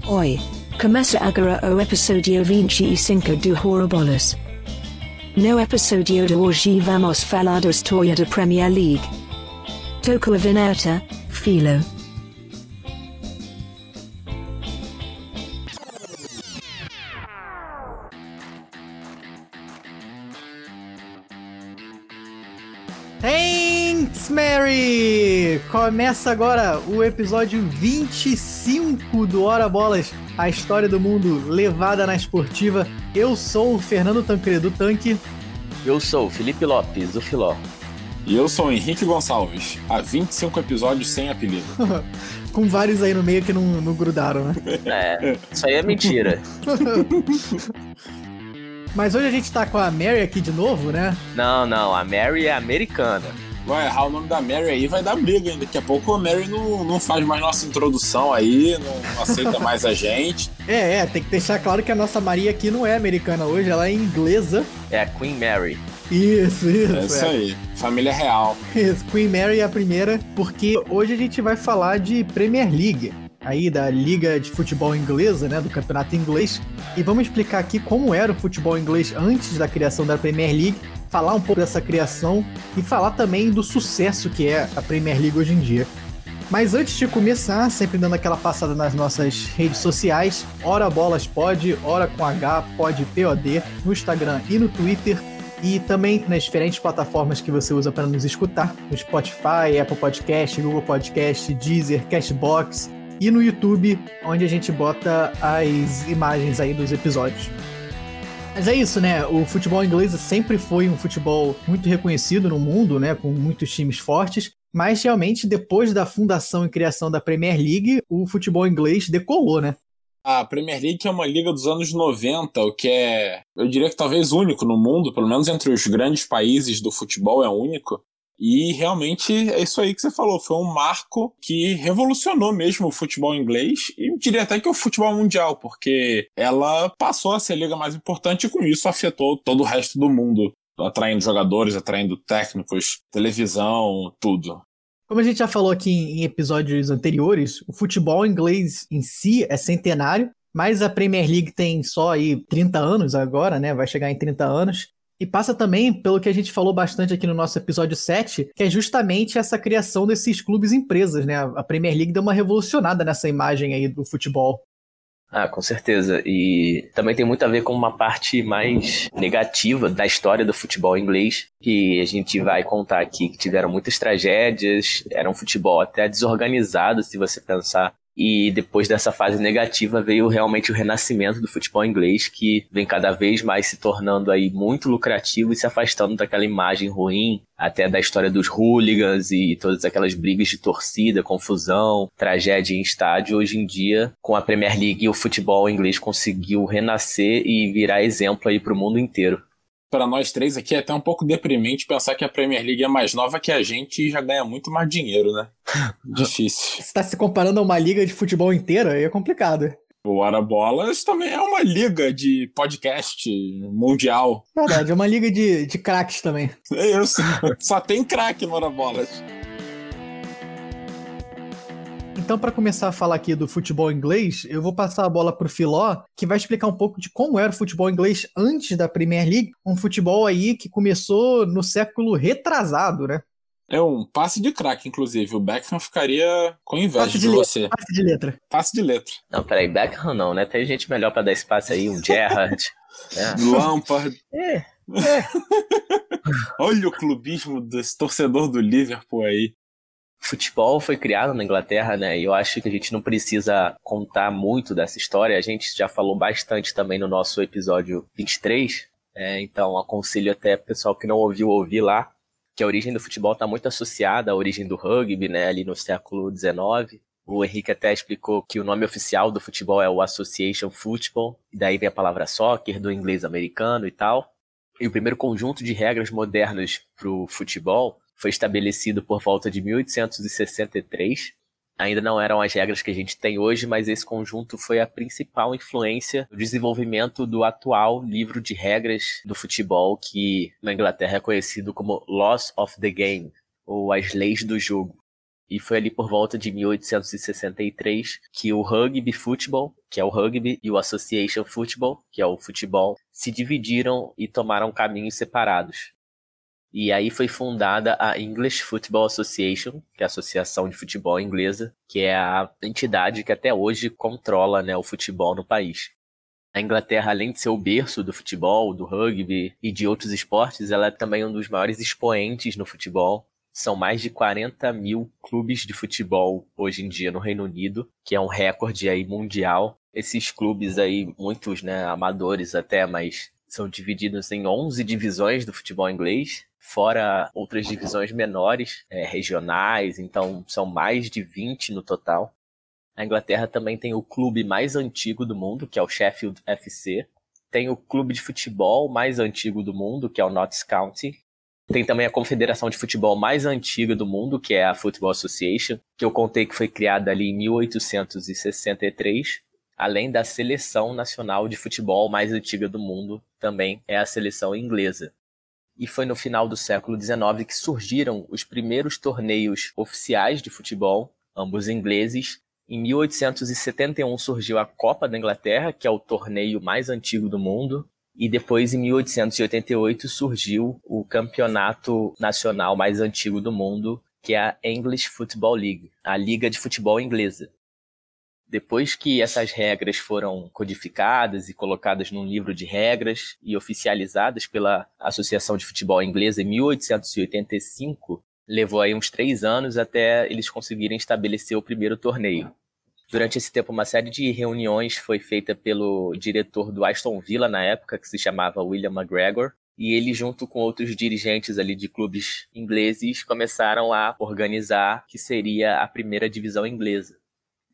Oi, começa agora o episódio 25 do Horribolas. No episódio de hoje vamos falar da história da Premier League. Toco a vinheta, Philo. Começa agora o episódio 25 do Hora Bolas, a história do mundo levada na esportiva. Eu sou o Fernando Tancredo Tanque. Eu sou o Felipe Lopes, o Filó. E eu sou o Henrique Gonçalves, há 25 episódios sem apelido. Com vários aí no meio que não, não grudaram, né? É, isso aí é mentira. Mas hoje a gente tá com a Mary aqui de novo, né? Não, não, a Mary é americana. Vai errar o nome da Mary aí, vai dar briga ainda. Daqui a pouco a Mary não, não faz mais nossa introdução aí, não, não aceita mais a gente. É, é, tem que deixar claro que a nossa Maria aqui não é americana hoje, ela é inglesa. É a Queen Mary. Isso, isso. É isso aí, família real. Isso, Queen Mary é a primeira, porque hoje a gente vai falar de Premier League, aí da Liga de Futebol Inglesa, né, do Campeonato Inglês, e vamos explicar aqui como era o futebol inglês antes da criação da Premier League, falar um pouco dessa criação e falar também do sucesso que é a Premier League hoje em dia. Mas antes de começar, sempre dando aquela passada nas nossas redes sociais, Ora Bolas Pod, Ora com H, Pod POD, no Instagram e no Twitter, e também nas diferentes plataformas que você usa para nos escutar, no Spotify, Apple Podcast, Google Podcast, Deezer, Cashbox e no YouTube, onde a gente bota as imagens aí dos episódios. Mas é isso, né? O futebol inglês sempre foi um futebol muito reconhecido no mundo, né? Com muitos times fortes. Mas realmente, depois da fundação e criação da Premier League, o futebol inglês decolou, né? A Premier League é uma liga dos anos 90, o que é, eu diria que talvez único no mundo, pelo menos entre os grandes países do futebol é único. E realmente é isso aí que você falou, foi um marco que revolucionou mesmo o futebol inglês e diria até que o futebol mundial, porque ela passou a ser a liga mais importante e com isso afetou todo o resto do mundo, atraindo jogadores, atraindo técnicos, televisão, tudo. Como a gente já falou aqui em episódios anteriores, o futebol inglês em si é centenário, mas a Premier League tem só aí 30 anos agora, né? Vai chegar em 30 anos. E passa também pelo que a gente falou bastante aqui no nosso episódio 7, que é justamente essa criação desses clubes empresas, né? A Premier League deu uma revolucionada nessa imagem aí do futebol. Ah, com certeza. E também tem muito a ver com uma parte mais negativa da história do futebol inglês, que a gente vai contar aqui que tiveram muitas tragédias, era um futebol até desorganizado, se você pensar. E depois dessa fase negativa veio realmente o renascimento do futebol inglês, que vem cada vez mais se tornando aí muito lucrativo e se afastando daquela imagem ruim, até da história dos hooligans e todas aquelas brigas de torcida, confusão, tragédia em estádio. Hoje em dia, com a Premier League, o futebol inglês conseguiu renascer e virar exemplo aí para o mundo inteiro para nós três aqui é até um pouco deprimente pensar que a Premier League é mais nova que a gente e já ganha muito mais dinheiro, né? Difícil. Você está se comparando a uma liga de futebol inteira? Aí é complicado. O Hora Bolas também é uma liga de podcast mundial. Verdade, é uma liga de, de craques também. É isso. Só tem craque no Hora Bolas. Então, para começar a falar aqui do futebol inglês, eu vou passar a bola pro Filó, que vai explicar um pouco de como era o futebol inglês antes da Premier League, um futebol aí que começou no século retrasado, né? É um passe de craque, inclusive. O Beckham ficaria com inveja Passe de, de você. Passe de letra. Passe de letra. Não, peraí, Beckham não, né? Tem gente melhor para dar espaço aí, um Gerrard. né? Lampard. É, é. Olha o clubismo desse torcedor do Liverpool aí. Futebol foi criado na Inglaterra, né? E eu acho que a gente não precisa contar muito dessa história. A gente já falou bastante também no nosso episódio 23. É, então aconselho até pessoal que não ouviu ouvir lá, que a origem do futebol está muito associada à origem do rugby, né? Ali no século XIX. O Henrique até explicou que o nome oficial do futebol é o Association Football, e daí vem a palavra soccer, do inglês americano e tal. E o primeiro conjunto de regras modernas para o futebol foi estabelecido por volta de 1863. Ainda não eram as regras que a gente tem hoje, mas esse conjunto foi a principal influência no desenvolvimento do atual livro de regras do futebol, que na Inglaterra é conhecido como Laws of the Game, ou as leis do jogo. E foi ali por volta de 1863 que o Rugby Football, que é o rugby, e o Association Football, que é o futebol, se dividiram e tomaram caminhos separados. E aí foi fundada a English Football Association, que é a Associação de Futebol Inglesa, que é a entidade que até hoje controla né, o futebol no país. A Inglaterra, além de ser o berço do futebol, do rugby e de outros esportes, ela é também um dos maiores expoentes no futebol. São mais de 40 mil clubes de futebol hoje em dia no Reino Unido, que é um recorde aí mundial. Esses clubes aí, muitos né, amadores até, mas são divididos em 11 divisões do futebol inglês, fora outras divisões menores, é, regionais, então são mais de 20 no total. A Inglaterra também tem o clube mais antigo do mundo, que é o Sheffield FC. Tem o clube de futebol mais antigo do mundo, que é o Notts County. Tem também a confederação de futebol mais antiga do mundo, que é a Football Association, que eu contei que foi criada ali em 1863. Além da seleção nacional de futebol mais antiga do mundo, também é a seleção inglesa. E foi no final do século XIX que surgiram os primeiros torneios oficiais de futebol, ambos ingleses. Em 1871 surgiu a Copa da Inglaterra, que é o torneio mais antigo do mundo, e depois, em 1888, surgiu o campeonato nacional mais antigo do mundo, que é a English Football League, a Liga de Futebol Inglesa. Depois que essas regras foram codificadas e colocadas num livro de regras e oficializadas pela Associação de Futebol Inglesa em 1885, levou aí uns três anos até eles conseguirem estabelecer o primeiro torneio. Durante esse tempo, uma série de reuniões foi feita pelo diretor do Aston Villa na época, que se chamava William McGregor, e ele, junto com outros dirigentes ali de clubes ingleses, começaram a organizar que seria a primeira divisão inglesa.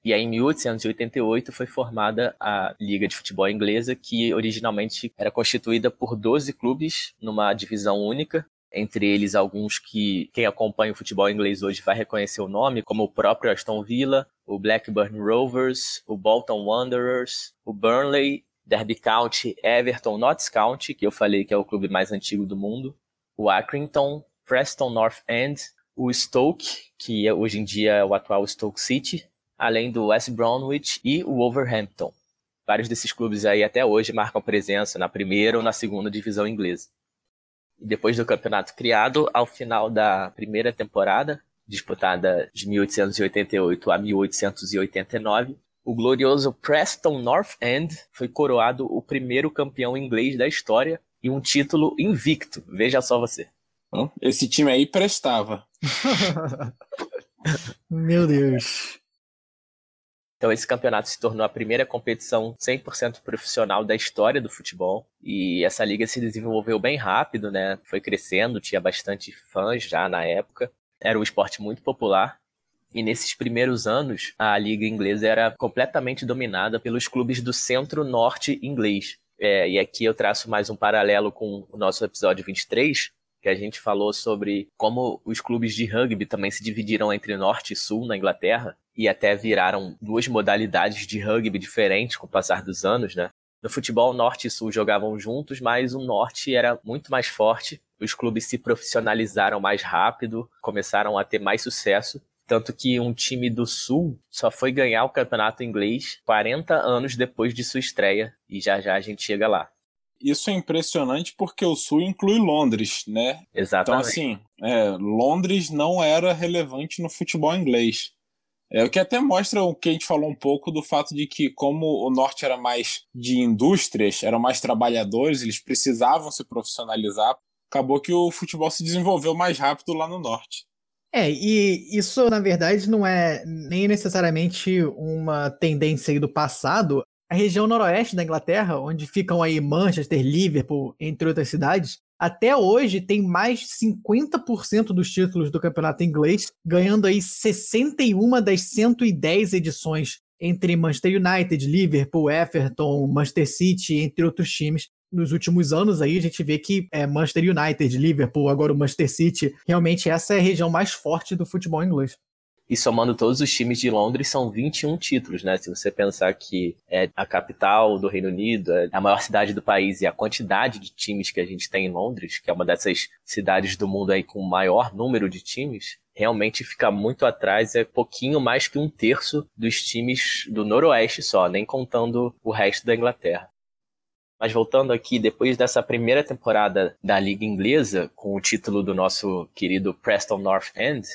E aí, em 1888, foi formada a Liga de Futebol Inglesa, que originalmente era constituída por 12 clubes numa divisão única, entre eles alguns que quem acompanha o futebol inglês hoje vai reconhecer o nome, como o próprio Aston Villa, o Blackburn Rovers, o Bolton Wanderers, o Burnley, Derby County, Everton, Notts County, que eu falei que é o clube mais antigo do mundo, o Accrington, Preston North End, o Stoke, que é, hoje em dia é o atual Stoke City, além do West Bromwich e o Wolverhampton. Vários desses clubes aí até hoje marcam presença na primeira ou na segunda divisão inglesa. Depois do campeonato criado, ao final da primeira temporada, disputada de 1888 a 1889, o glorioso Preston North End foi coroado o primeiro campeão inglês da história e um título invicto. Veja só você. Esse time aí prestava. Meu Deus. Então esse campeonato se tornou a primeira competição 100% profissional da história do futebol e essa liga se desenvolveu bem rápido, né? Foi crescendo, tinha bastante fãs já na época. Era um esporte muito popular. E nesses primeiros anos, a liga inglesa era completamente dominada pelos clubes do centro-norte inglês. É, e aqui eu traço mais um paralelo com o nosso episódio 23, que a gente falou sobre como os clubes de rugby também se dividiram entre norte e sul na Inglaterra e até viraram duas modalidades de rugby diferentes com o passar dos anos, né? No futebol, norte e sul jogavam juntos, mas o norte era muito mais forte. Os clubes se profissionalizaram mais rápido, começaram a ter mais sucesso. Tanto que um time do sul só foi ganhar o campeonato inglês 40 anos depois de sua estreia. E já já a gente chega lá isso é impressionante porque o Sul inclui Londres, né? Exatamente. Então, assim, é, Londres não era relevante no futebol inglês. É o que até mostra o que a gente falou um pouco do fato de que, como o norte era mais de indústrias, eram mais trabalhadores, eles precisavam se profissionalizar, acabou que o futebol se desenvolveu mais rápido lá no norte. É, e isso na verdade não é nem necessariamente uma tendência do passado a região noroeste da Inglaterra, onde ficam aí Manchester, Liverpool, entre outras cidades, até hoje tem mais de 50% dos títulos do campeonato inglês, ganhando aí 61 das 110 edições entre Manchester United, Liverpool, Everton, Manchester City, entre outros times. Nos últimos anos aí a gente vê que é Manchester United, Liverpool, agora o Manchester City, realmente essa é a região mais forte do futebol inglês. E somando todos os times de Londres, são 21 títulos, né? Se você pensar que é a capital do Reino Unido, é a maior cidade do país e a quantidade de times que a gente tem em Londres, que é uma dessas cidades do mundo aí com o maior número de times, realmente fica muito atrás, é pouquinho mais que um terço dos times do Noroeste só, nem contando o resto da Inglaterra. Mas voltando aqui, depois dessa primeira temporada da Liga Inglesa, com o título do nosso querido Preston North End,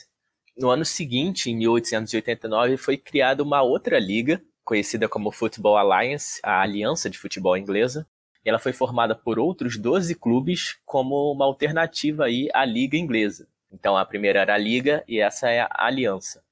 no ano seguinte, em 1889, foi criada uma outra liga, conhecida como Football Alliance, a Aliança de Futebol Inglesa. Ela foi formada por outros 12 clubes como uma alternativa aí à Liga Inglesa. Então a primeira era a Liga e essa é a Aliança.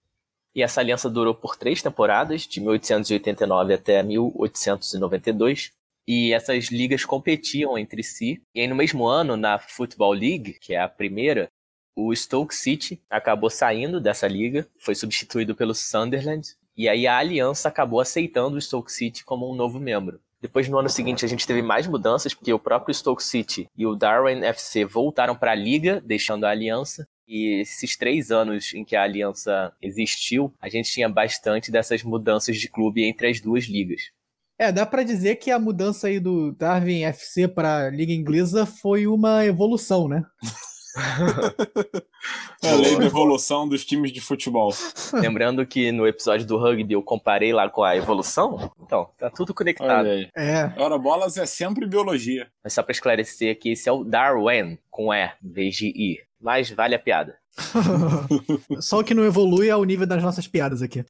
E essa aliança durou por três temporadas, de 1889 até 1892. E essas ligas competiam entre si. E aí, no mesmo ano, na Football League, que é a primeira, o Stoke City acabou saindo dessa liga, foi substituído pelo Sunderland, e aí a Aliança acabou aceitando o Stoke City como um novo membro. Depois, no ano seguinte, a gente teve mais mudanças, porque o próprio Stoke City e o Darwin FC voltaram para a liga, deixando a Aliança. E esses três anos em que a Aliança existiu, a gente tinha bastante dessas mudanças de clube entre as duas ligas. É, dá para dizer que a mudança aí do Darwin FC para a Liga Inglesa foi uma evolução, né? a lei da evolução dos times de futebol. Lembrando que no episódio do rugby eu comparei lá com a evolução. Então, tá tudo conectado. É. Ora, bolas é sempre biologia. Mas só pra esclarecer aqui, esse é o Darwin, com E, em vez de I. Mas vale a piada. Só o que não evolui é o nível das nossas piadas aqui.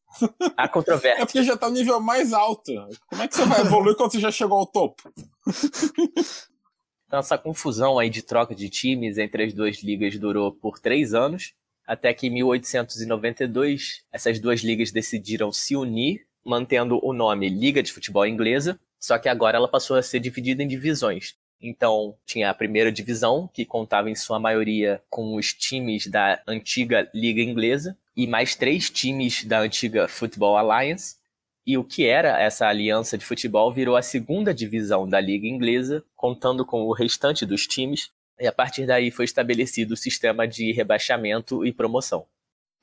Há controvérsia. É porque já tá no nível mais alto. Como é que você vai evoluir quando você já chegou ao topo? Então, essa confusão aí de troca de times entre as duas ligas durou por três anos, até que em 1892 essas duas ligas decidiram se unir, mantendo o nome Liga de Futebol Inglesa, só que agora ela passou a ser dividida em divisões. Então, tinha a primeira divisão, que contava em sua maioria com os times da antiga Liga Inglesa, e mais três times da antiga Football Alliance, e o que era essa aliança de futebol virou a segunda divisão da Liga Inglesa, contando com o restante dos times, e a partir daí foi estabelecido o sistema de rebaixamento e promoção.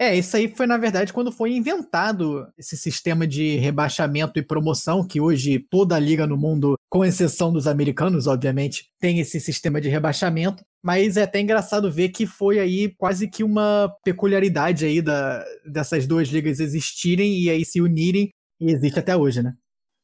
É, isso aí foi, na verdade, quando foi inventado esse sistema de rebaixamento e promoção, que hoje toda a liga no mundo, com exceção dos americanos, obviamente, tem esse sistema de rebaixamento. Mas é até engraçado ver que foi aí quase que uma peculiaridade aí da, dessas duas ligas existirem e aí se unirem e existe até hoje, né?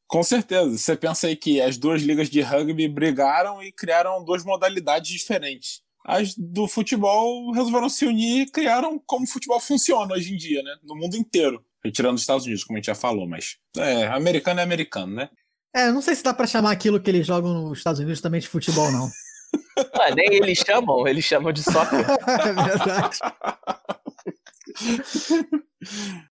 Com certeza. Você pensa aí que as duas ligas de rugby brigaram e criaram duas modalidades diferentes. As do futebol resolveram se unir e criaram como o futebol funciona hoje em dia, né? No mundo inteiro. Retirando os Estados Unidos, como a gente já falou, mas. É, americano é americano, né? É, não sei se dá para chamar aquilo que eles jogam nos Estados Unidos também de futebol, não. ah, nem eles chamam, eles chamam de soccer. é verdade.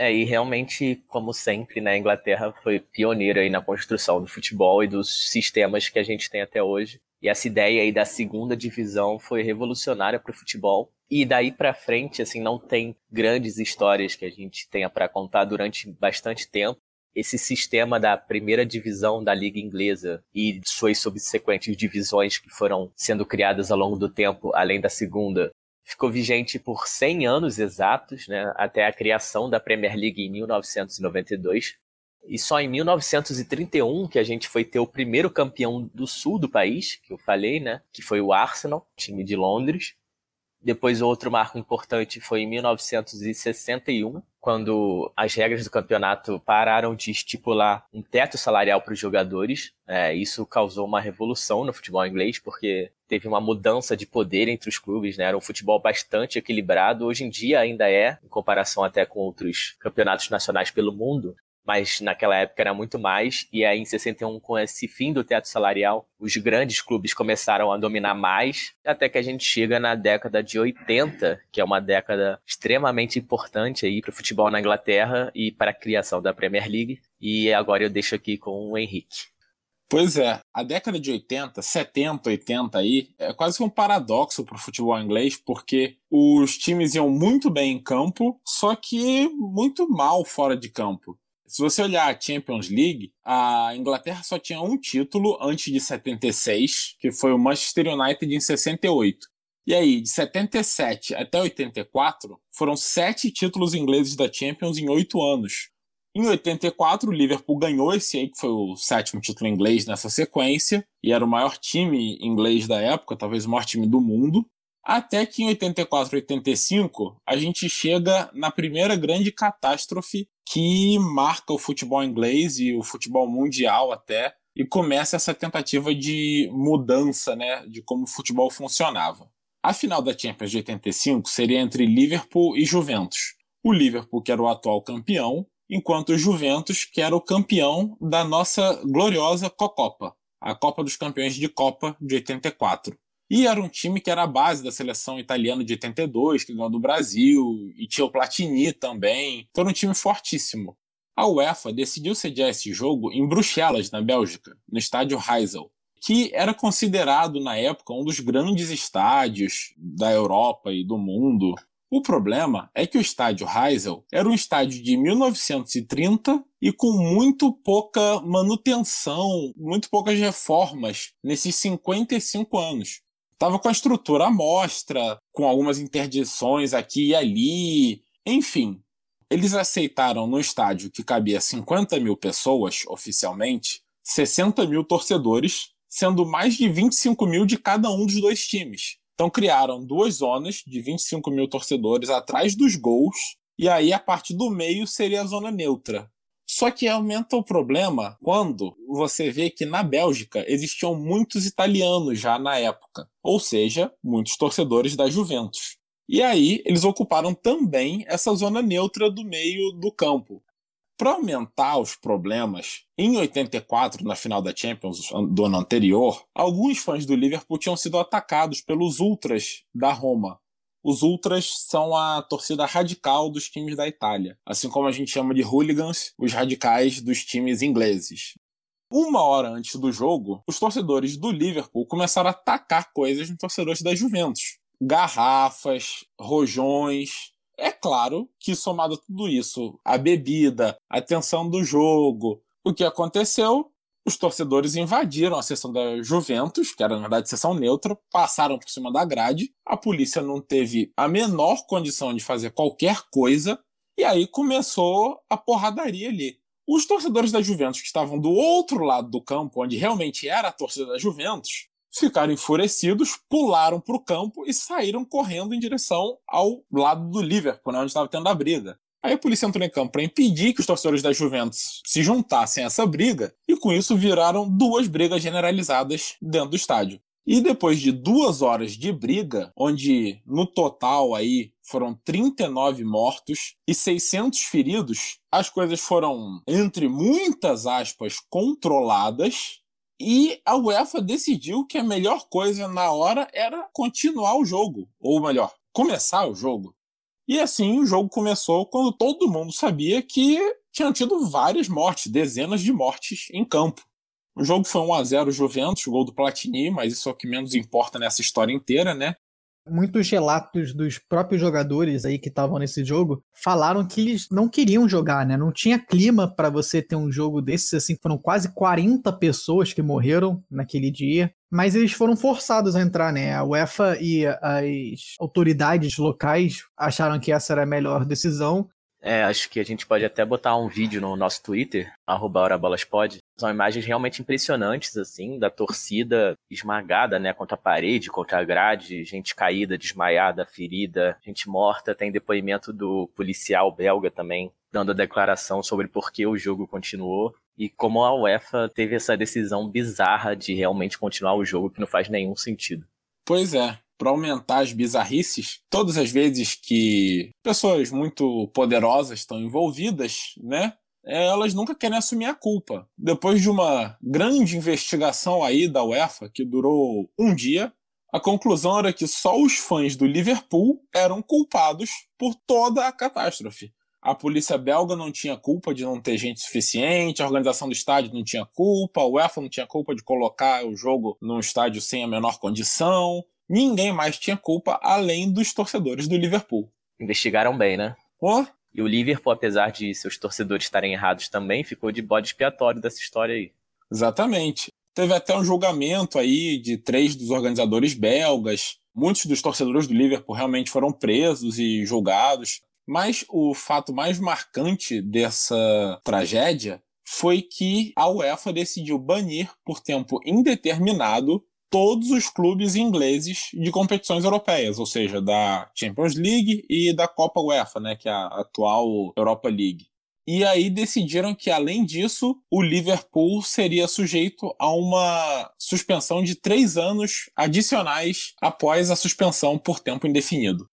É, e realmente, como sempre, né, a Inglaterra foi pioneira aí na construção do futebol e dos sistemas que a gente tem até hoje. E essa ideia aí da segunda divisão foi revolucionária para o futebol. E daí para frente, assim, não tem grandes histórias que a gente tenha para contar durante bastante tempo. Esse sistema da primeira divisão da Liga Inglesa e suas subsequentes divisões que foram sendo criadas ao longo do tempo, além da segunda, ficou vigente por 100 anos exatos, né, até a criação da Premier League em 1992. E só em 1931 que a gente foi ter o primeiro campeão do sul do país, que eu falei, né, que foi o Arsenal, time de Londres. Depois outro marco importante foi em 1961, quando as regras do campeonato pararam de estipular um teto salarial para os jogadores. É, isso causou uma revolução no futebol inglês, porque teve uma mudança de poder entre os clubes, né? Era um futebol bastante equilibrado. Hoje em dia ainda é, em comparação até com outros campeonatos nacionais pelo mundo mas naquela época era muito mais. E aí, em 61, com esse fim do teto salarial, os grandes clubes começaram a dominar mais, até que a gente chega na década de 80, que é uma década extremamente importante aí para o futebol na Inglaterra e para a criação da Premier League. E agora eu deixo aqui com o Henrique. Pois é, a década de 80, 70, 80 aí, é quase um paradoxo para o futebol inglês, porque os times iam muito bem em campo, só que muito mal fora de campo. Se você olhar a Champions League, a Inglaterra só tinha um título antes de 76, que foi o Manchester United em 68. E aí, de 77 até 84, foram sete títulos ingleses da Champions em oito anos. Em 84, o Liverpool ganhou esse aí, que foi o sétimo título inglês nessa sequência, e era o maior time inglês da época, talvez o maior time do mundo. Até que em 84 e 85, a gente chega na primeira grande catástrofe que marca o futebol inglês e o futebol mundial até, e começa essa tentativa de mudança né, de como o futebol funcionava. A final da Champions de 85 seria entre Liverpool e Juventus. O Liverpool, que era o atual campeão, enquanto o Juventus, que era o campeão da nossa gloriosa Cocopa, a Copa dos Campeões de Copa de 84. E era um time que era a base da seleção italiana de 82, que ganhou do Brasil, e tinha o Platini também. Então era um time fortíssimo. A UEFA decidiu sediar esse jogo em Bruxelas, na Bélgica, no estádio Heysel, que era considerado na época um dos grandes estádios da Europa e do mundo. O problema é que o estádio Heysel era um estádio de 1930 e com muito pouca manutenção, muito poucas reformas nesses 55 anos. Tava com a estrutura à mostra, com algumas interdições aqui e ali. Enfim, eles aceitaram no estádio que cabia 50 mil pessoas, oficialmente, 60 mil torcedores, sendo mais de 25 mil de cada um dos dois times. Então criaram duas zonas de 25 mil torcedores atrás dos gols, e aí a parte do meio seria a zona neutra, só que aumenta o problema quando você vê que na Bélgica existiam muitos italianos já na época, ou seja, muitos torcedores da Juventus. E aí eles ocuparam também essa zona neutra do meio do campo. Para aumentar os problemas, em 84, na final da Champions do ano anterior, alguns fãs do Liverpool tinham sido atacados pelos ultras da Roma, os ultras são a torcida radical dos times da Itália, assim como a gente chama de hooligans os radicais dos times ingleses. Uma hora antes do jogo, os torcedores do Liverpool começaram a atacar coisas nos torcedores da Juventus. Garrafas, rojões. É claro que, somado a tudo isso, a bebida, a tensão do jogo, o que aconteceu? os torcedores invadiram a seção da Juventus, que era na verdade seção neutra, passaram por cima da grade. A polícia não teve a menor condição de fazer qualquer coisa, e aí começou a porradaria ali. Os torcedores da Juventus que estavam do outro lado do campo, onde realmente era a torcida da Juventus, ficaram enfurecidos, pularam para o campo e saíram correndo em direção ao lado do Liverpool, né, onde estava tendo a briga. Aí a polícia entrou em campo para impedir que os torcedores da Juventus se juntassem a essa briga, e com isso viraram duas brigas generalizadas dentro do estádio. E depois de duas horas de briga, onde no total aí foram 39 mortos e 600 feridos, as coisas foram, entre muitas aspas, controladas. E a UEFA decidiu que a melhor coisa na hora era continuar o jogo, ou melhor, começar o jogo. E assim o jogo começou quando todo mundo sabia que tinham tido várias mortes, dezenas de mortes em campo. O jogo foi 1 a 0 Juventus, gol do Platini, mas isso é o que menos importa nessa história inteira, né? Muitos relatos dos próprios jogadores aí que estavam nesse jogo falaram que eles não queriam jogar, né? Não tinha clima para você ter um jogo desses, assim, foram quase 40 pessoas que morreram naquele dia. Mas eles foram forçados a entrar, né? A UEFA e as autoridades locais acharam que essa era a melhor decisão é, acho que a gente pode até botar um vídeo no nosso Twitter, HoraBolasPod. São imagens realmente impressionantes, assim, da torcida esmagada, né, contra a parede, contra a grade, gente caída, desmaiada, ferida, gente morta. Tem depoimento do policial belga também, dando a declaração sobre por que o jogo continuou e como a UEFA teve essa decisão bizarra de realmente continuar o jogo que não faz nenhum sentido. Pois é, para aumentar as bizarrices, todas as vezes que pessoas muito poderosas estão envolvidas, né? Elas nunca querem assumir a culpa. Depois de uma grande investigação aí da UEFA, que durou um dia, a conclusão era que só os fãs do Liverpool eram culpados por toda a catástrofe. A polícia belga não tinha culpa de não ter gente suficiente, a organização do estádio não tinha culpa, a UEFA não tinha culpa de colocar o jogo num estádio sem a menor condição, ninguém mais tinha culpa além dos torcedores do Liverpool. Investigaram bem, né? Oh. E o Liverpool, apesar de seus torcedores estarem errados também, ficou de bode expiatório dessa história aí. Exatamente. Teve até um julgamento aí de três dos organizadores belgas, Muitos dos torcedores do Liverpool realmente foram presos e julgados. Mas o fato mais marcante dessa tragédia foi que a UEFA decidiu banir por tempo indeterminado todos os clubes ingleses de competições europeias, ou seja, da Champions League e da Copa UEFA, né, que é a atual Europa League. E aí decidiram que, além disso, o Liverpool seria sujeito a uma suspensão de três anos adicionais após a suspensão por tempo indefinido.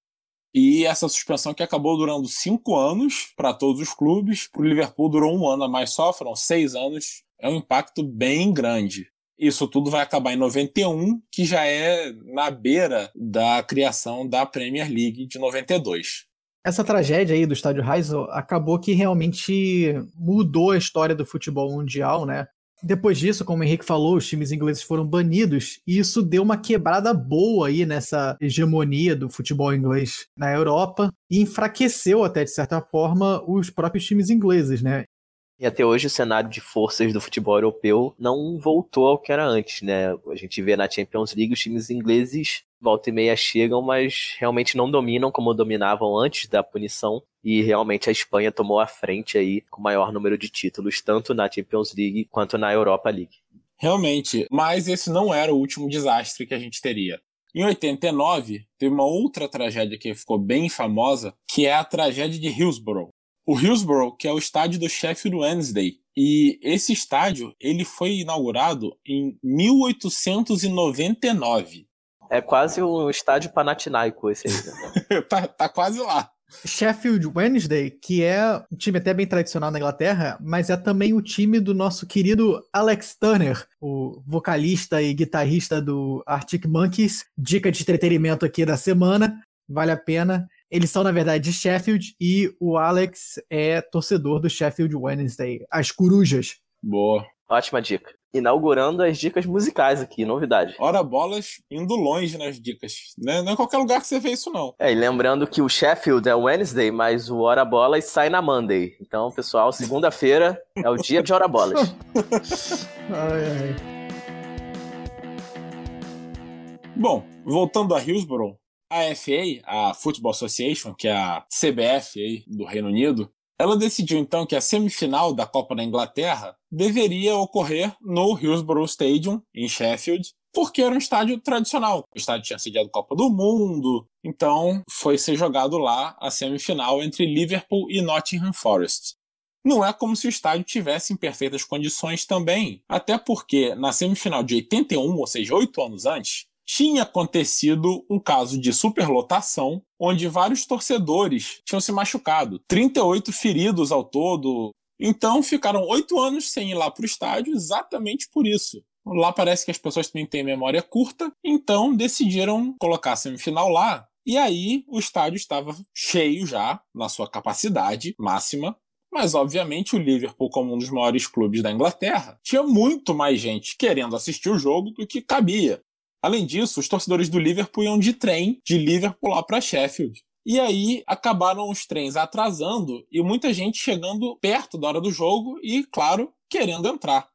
E essa suspensão que acabou durando cinco anos para todos os clubes, para o Liverpool durou um ano a mais só, foram seis anos. É um impacto bem grande. Isso tudo vai acabar em 91, que já é na beira da criação da Premier League de 92. Essa tragédia aí do estádio Heysel acabou que realmente mudou a história do futebol mundial, né? Depois disso, como o Henrique falou, os times ingleses foram banidos e isso deu uma quebrada boa aí nessa hegemonia do futebol inglês na Europa e enfraqueceu até de certa forma os próprios times ingleses, né? E até hoje o cenário de forças do futebol europeu não voltou ao que era antes, né? A gente vê na Champions League os times ingleses volta e meia chegam, mas realmente não dominam como dominavam antes da punição. E realmente a Espanha tomou a frente aí com o maior número de títulos, tanto na Champions League quanto na Europa League. Realmente, mas esse não era o último desastre que a gente teria. Em 89, teve uma outra tragédia que ficou bem famosa, que é a tragédia de Hillsborough. O Hillsborough, que é o estádio do Sheffield Wednesday. E esse estádio, ele foi inaugurado em 1899. É quase um estádio panatinaico esse aí. Né? tá, tá quase lá. Sheffield Wednesday, que é um time até bem tradicional na Inglaterra, mas é também o time do nosso querido Alex Turner, o vocalista e guitarrista do Arctic Monkeys. Dica de entretenimento aqui da semana, vale a pena. Eles são, na verdade, de Sheffield e o Alex é torcedor do Sheffield Wednesday, as Corujas. Boa. Ótima dica. Inaugurando as dicas musicais aqui, novidade. Ora bolas, indo longe nas dicas. Né? Não é qualquer lugar que você vê isso, não. É, e lembrando que o Sheffield é Wednesday, mas o Hora Bolas sai na Monday. Então, pessoal, segunda-feira é o dia de Hora Bolas. ai, ai. Bom, voltando a Hillsborough, a FA, a Football Association, que é a CBF do Reino Unido, ela decidiu então que a semifinal da Copa da Inglaterra deveria ocorrer no Hillsborough Stadium, em Sheffield, porque era um estádio tradicional. O estádio tinha sediado Copa do Mundo, então foi ser jogado lá a semifinal entre Liverpool e Nottingham Forest. Não é como se o estádio tivesse em perfeitas condições também, até porque na semifinal de 81, ou seja, oito anos antes, tinha acontecido um caso de superlotação, onde vários torcedores tinham se machucado. 38 feridos ao todo. Então ficaram oito anos sem ir lá para o estádio exatamente por isso. Lá parece que as pessoas também têm memória curta, então decidiram colocar a semifinal lá. E aí o estádio estava cheio já, na sua capacidade máxima, mas, obviamente, o Liverpool, como um dos maiores clubes da Inglaterra, tinha muito mais gente querendo assistir o jogo do que cabia. Além disso, os torcedores do Liverpool iam de trem de Liverpool lá para Sheffield. E aí acabaram os trens atrasando e muita gente chegando perto da hora do jogo e, claro, querendo entrar.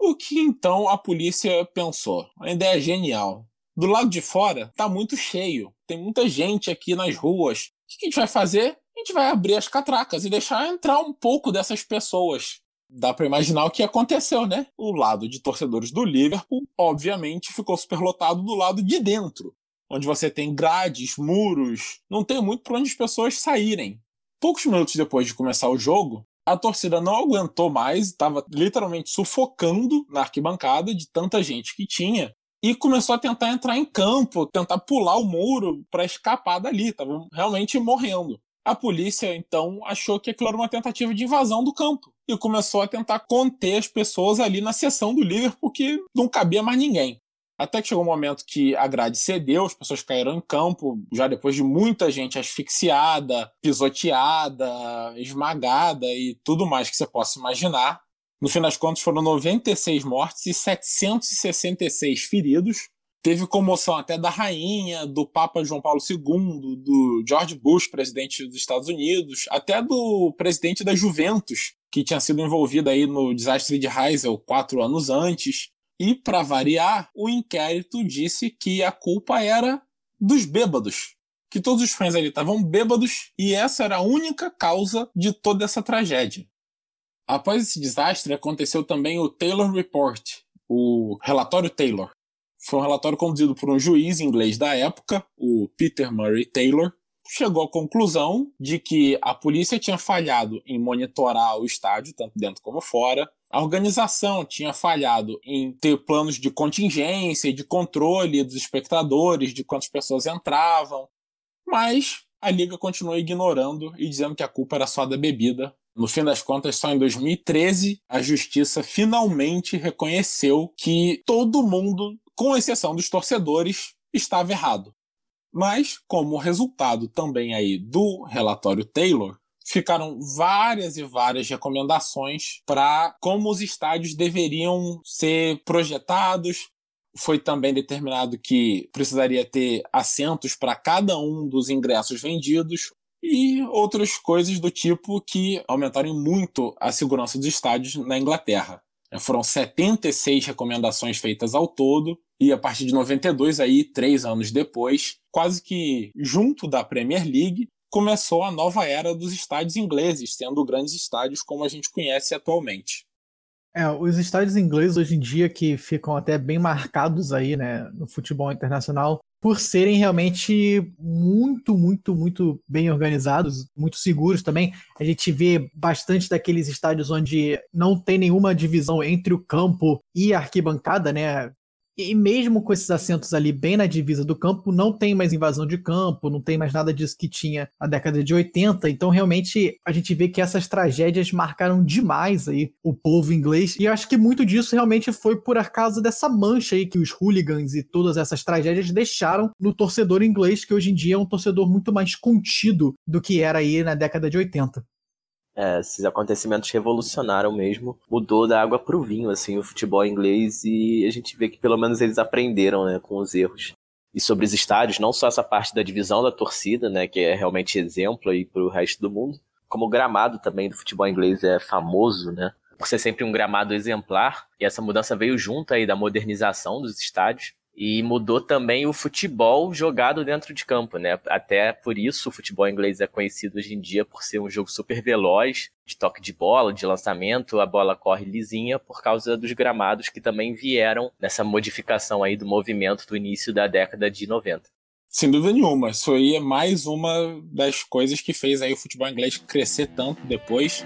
O que então a polícia pensou? Uma ideia genial. Do lado de fora tá muito cheio, tem muita gente aqui nas ruas. O que a gente vai fazer? A gente vai abrir as catracas e deixar entrar um pouco dessas pessoas dá para imaginar o que aconteceu, né? O lado de torcedores do Liverpool, obviamente, ficou superlotado do lado de dentro, onde você tem grades, muros, não tem muito para onde as pessoas saírem. Poucos minutos depois de começar o jogo, a torcida não aguentou mais, estava literalmente sufocando na arquibancada de tanta gente que tinha. E começou a tentar entrar em campo, tentar pular o muro para escapar dali, estavam realmente morrendo. A polícia então achou que aquilo era uma tentativa de invasão do campo e começou a tentar conter as pessoas ali na seção do Liverpool, porque não cabia mais ninguém. Até que chegou um momento que a grade cedeu, as pessoas caíram em campo, já depois de muita gente asfixiada, pisoteada, esmagada e tudo mais que você possa imaginar. No fim das contas, foram 96 mortes e 766 feridos, Teve comoção até da rainha, do Papa João Paulo II, do George Bush, presidente dos Estados Unidos, até do presidente da Juventus, que tinha sido envolvido aí no desastre de Heysel quatro anos antes. E, para variar, o inquérito disse que a culpa era dos bêbados. Que todos os fãs ali estavam bêbados e essa era a única causa de toda essa tragédia. Após esse desastre, aconteceu também o Taylor Report, o relatório Taylor. Foi um relatório conduzido por um juiz inglês da época, o Peter Murray Taylor, chegou à conclusão de que a polícia tinha falhado em monitorar o estádio, tanto dentro como fora. A organização tinha falhado em ter planos de contingência e de controle dos espectadores, de quantas pessoas entravam. Mas a liga continuou ignorando e dizendo que a culpa era só da bebida. No fim das contas, só em 2013 a justiça finalmente reconheceu que todo mundo, com exceção dos torcedores, estava errado. Mas, como resultado também aí do relatório Taylor, ficaram várias e várias recomendações para como os estádios deveriam ser projetados. Foi também determinado que precisaria ter assentos para cada um dos ingressos vendidos e outras coisas do tipo que aumentaram muito a segurança dos estádios na Inglaterra. Foram 76 recomendações feitas ao todo, e a partir de 92, aí, três anos depois, quase que junto da Premier League, começou a nova era dos estádios ingleses, sendo grandes estádios como a gente conhece atualmente. É, os estádios ingleses hoje em dia que ficam até bem marcados aí, né, no futebol internacional, por serem realmente muito, muito, muito bem organizados, muito seguros também. A gente vê bastante daqueles estádios onde não tem nenhuma divisão entre o campo e a arquibancada, né? E mesmo com esses assentos ali bem na divisa do campo, não tem mais invasão de campo, não tem mais nada disso que tinha na década de 80. Então, realmente, a gente vê que essas tragédias marcaram demais aí o povo inglês. E eu acho que muito disso realmente foi por causa dessa mancha aí que os hooligans e todas essas tragédias deixaram no torcedor inglês, que hoje em dia é um torcedor muito mais contido do que era aí na década de 80 é, esses acontecimentos revolucionaram mesmo, mudou da água para o vinho, assim, o futebol inglês, e a gente vê que pelo menos eles aprenderam, né, com os erros. E sobre os estádios, não só essa parte da divisão da torcida, né, que é realmente exemplo aí para o resto do mundo, como o gramado também do futebol inglês é famoso, né, por ser sempre um gramado exemplar, e essa mudança veio junto aí da modernização dos estádios, e mudou também o futebol jogado dentro de campo, né? Até por isso o futebol inglês é conhecido hoje em dia por ser um jogo super veloz, de toque de bola, de lançamento, a bola corre lisinha por causa dos gramados que também vieram nessa modificação aí do movimento do início da década de 90. Sem dúvida nenhuma, isso aí é mais uma das coisas que fez aí o futebol inglês crescer tanto depois.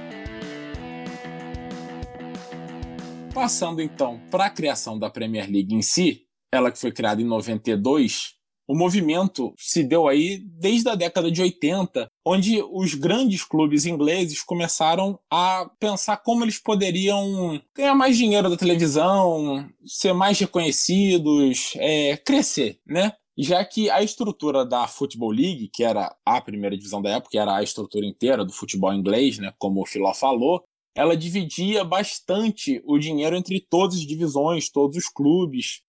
Passando então para a criação da Premier League em si, ela que foi criada em 92, o movimento se deu aí desde a década de 80, onde os grandes clubes ingleses começaram a pensar como eles poderiam ganhar mais dinheiro da televisão, ser mais reconhecidos, é, crescer, né? Já que a estrutura da Football League, que era a primeira divisão da época, que era a estrutura inteira do futebol inglês, né, como o Filó falou, ela dividia bastante o dinheiro entre todas as divisões, todos os clubes.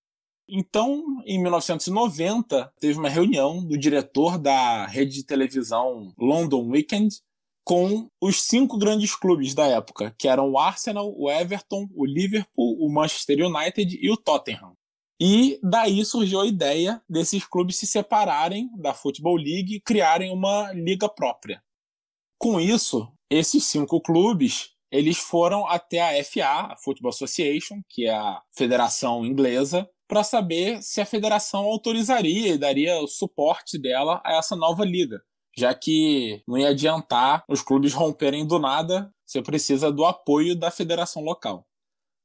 Então, em 1990, teve uma reunião do diretor da rede de televisão London Weekend com os cinco grandes clubes da época, que eram o Arsenal, o Everton, o Liverpool, o Manchester United e o Tottenham. E daí surgiu a ideia desses clubes se separarem da Football League e criarem uma liga própria. Com isso, esses cinco clubes eles foram até a FA, a Football Association, que é a federação inglesa, para saber se a federação autorizaria e daria o suporte dela a essa nova liga, já que não ia adiantar os clubes romperem do nada, você precisa do apoio da federação local.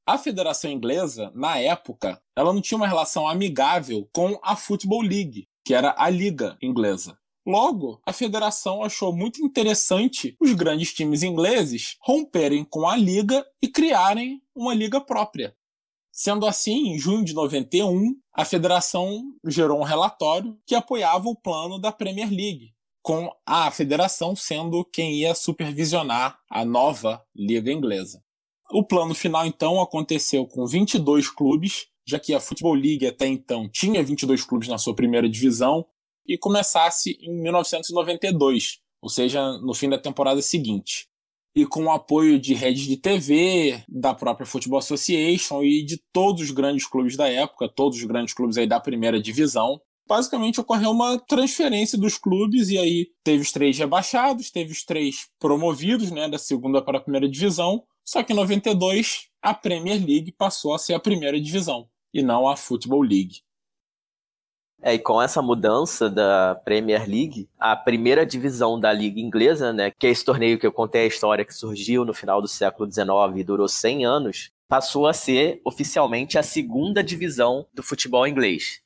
A federação inglesa, na época, ela não tinha uma relação amigável com a Football League, que era a liga inglesa. Logo, a federação achou muito interessante os grandes times ingleses romperem com a liga e criarem uma liga própria. Sendo assim, em junho de 91, a federação gerou um relatório que apoiava o plano da Premier League, com a federação sendo quem ia supervisionar a nova liga inglesa. O plano final, então, aconteceu com 22 clubes, já que a Football League até então tinha 22 clubes na sua primeira divisão, e começasse em 1992, ou seja, no fim da temporada seguinte e com o apoio de redes de TV, da própria Football Association e de todos os grandes clubes da época, todos os grandes clubes aí da primeira divisão, basicamente ocorreu uma transferência dos clubes e aí teve os três rebaixados, teve os três promovidos, né, da segunda para a primeira divisão. Só que em 92 a Premier League passou a ser a primeira divisão e não a Football League. É, e com essa mudança da Premier League, a primeira divisão da Liga Inglesa, né, que é esse torneio que eu contei a história que surgiu no final do século XIX e durou 100 anos, passou a ser oficialmente a segunda divisão do futebol inglês.